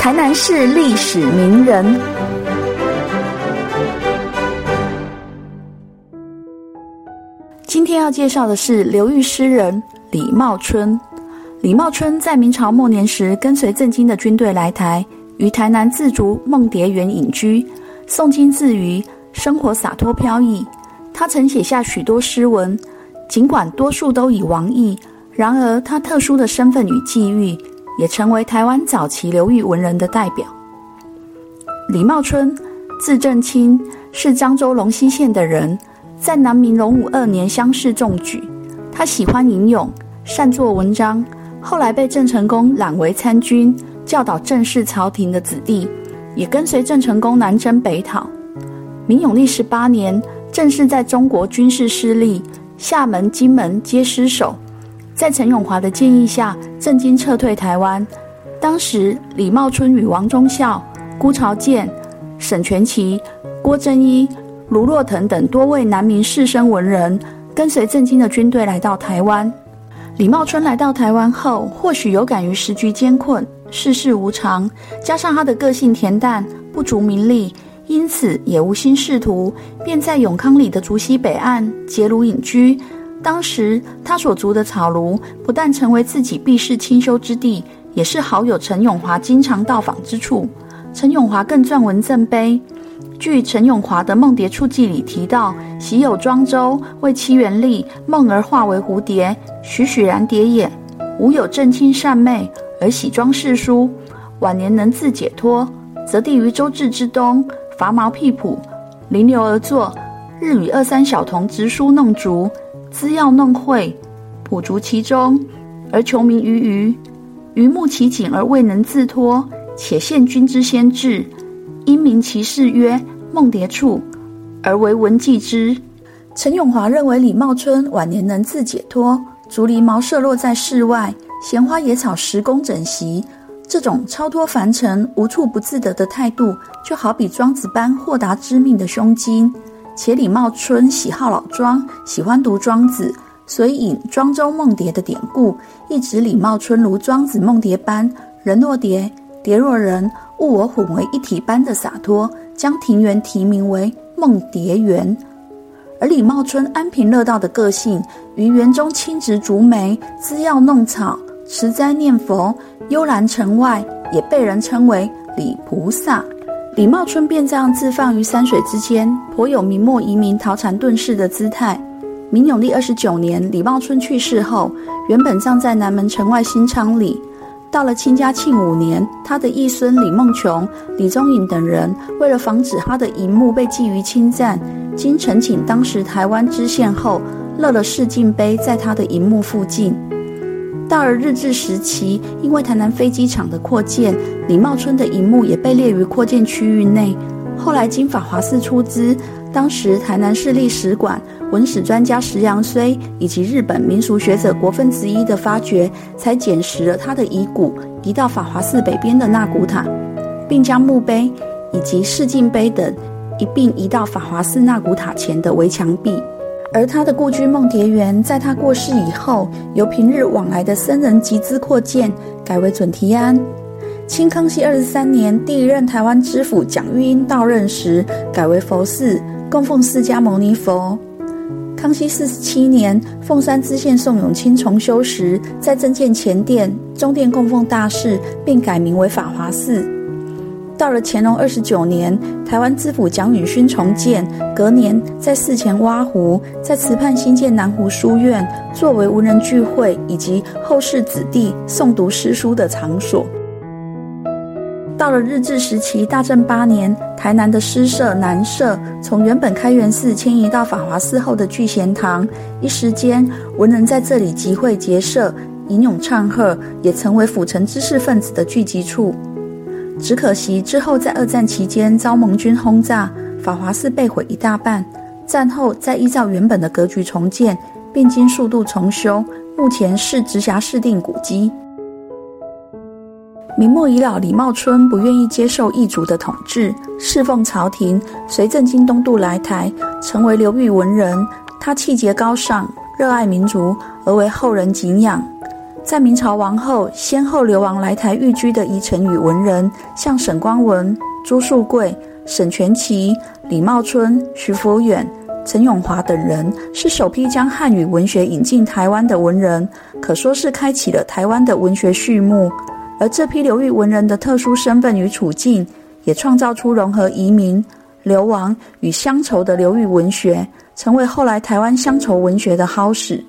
台南市历史名人。今天要介绍的是流域诗人李茂春。李茂春在明朝末年时，跟随郑经的军队来台，于台南自竹梦蝶园隐居，诵经自娱，生活洒脱飘逸。他曾写下许多诗文，尽管多数都以王意，然而他特殊的身份与际遇。也成为台湾早期流域文人的代表。李茂春，字正清，是漳州龙溪县的人，在南明隆武二年乡试中举。他喜欢吟咏，善作文章，后来被郑成功揽为参军，教导郑氏朝廷的子弟，也跟随郑成功南征北讨。明永历十八年，郑氏在中国军事失利，厦门、金门皆失守。在陈永华的建议下，郑经撤退台湾。当时，李茂春与王忠孝、辜朝建、沈全奇、郭正一、卢若腾等多位南明士绅文人，跟随郑经的军队来到台湾。李茂春来到台湾后，或许有感于时局艰困、世事无常，加上他的个性恬淡、不逐名利，因此也无心仕途，便在永康里的竹溪北岸结庐隐居。当时他所筑的草庐，不但成为自己避世清修之地，也是好友陈永华经常到访之处。陈永华更撰文赠碑。据陈永华的《梦蝶处记》里提到：“喜有庄周为七元历梦而化为蝴蝶，栩栩然蝶也。吾有正清善媚而喜装世书，晚年能自解脱，则地于周至之东，伐毛辟朴，临流而坐，日与二三小童执书弄竹。”资要弄会，朴足其中，而求名于鱼；鱼慕其景而未能自脱，且献君之先志，因名其事曰《梦蝶处》，而为文记之。陈永华认为李茂春晚年能自解脱，竹篱茅舍落在室外，闲花野草十工整席，这种超脱凡尘、无处不自得的态度，就好比庄子般豁达知命的胸襟。且李茂春喜好老庄，喜欢读庄子，所以引庄周梦蝶的典故，一指李茂春如庄子梦蝶般人若蝶，蝶若人，物我混为一体般的洒脱，将庭园题名为梦蝶园。而李茂春安贫乐道的个性，于园中亲植竹梅，滋药弄草，持斋念佛，幽兰城外，也被人称为李菩萨。李茂春便这样自放于山水之间，颇有明末移民逃禅遁世的姿态。明永历二十九年，李茂春去世后，原本葬在南门城外新昌里。到了清嘉庆五年，他的义孙李梦琼、李宗颖等人，为了防止他的银墓被觊觎侵占，经呈请当时台湾知县后，勒了世敬碑在他的银墓附近。到了日治时期，因为台南飞机场的扩建，李茂春的银幕也被列于扩建区域内。后来经法华寺出资，当时台南市立史馆文史专家石阳虽以及日本民俗学者国分之一的发掘，才捡拾了他的遗骨，移到法华寺北边的那古塔，并将墓碑以及世敬碑等一并移到法华寺那古塔前的围墙壁。而他的故居梦蝶园，在他过世以后，由平日往来的僧人集资扩建，改为准提庵。清康熙二十三年，第一任台湾知府蒋玉英到任时，改为佛寺，供奉释迦牟尼佛。康熙四十七年，凤山知县宋永清重修时，在增建前殿、中殿供奉大士，并改名为法华寺。到了乾隆二十九年，台湾知府蒋允勋重建，隔年在寺前挖湖，在池畔新建南湖书院，作为文人聚会以及后世子弟诵读诗书的场所。到了日治时期，大正八年，台南的诗社南社从原本开元寺迁移到法华寺后的聚贤堂，一时间文人在这里集会结社，吟咏唱和，也成为府城知识分子的聚集处。只可惜之后在二战期间遭盟军轰炸，法华寺被毁一大半。战后再依照原本的格局重建，并经数度重修，目前是直辖市定古迹。明末遗老李茂春不愿意接受异族的统治，侍奉朝廷，随郑经东渡来台，成为流域文人。他气节高尚，热爱民族，而为后人敬仰。在明朝亡后，先后流亡来台寓居的遗臣与文人，像沈光文、朱树桂、沈全奇、李茂春、徐福远、陈永华等人，是首批将汉语文学引进台湾的文人，可说是开启了台湾的文学序幕。而这批流域文人的特殊身份与处境，也创造出融合移民、流亡与乡愁的流域文学，成为后来台湾乡愁文学的夯实。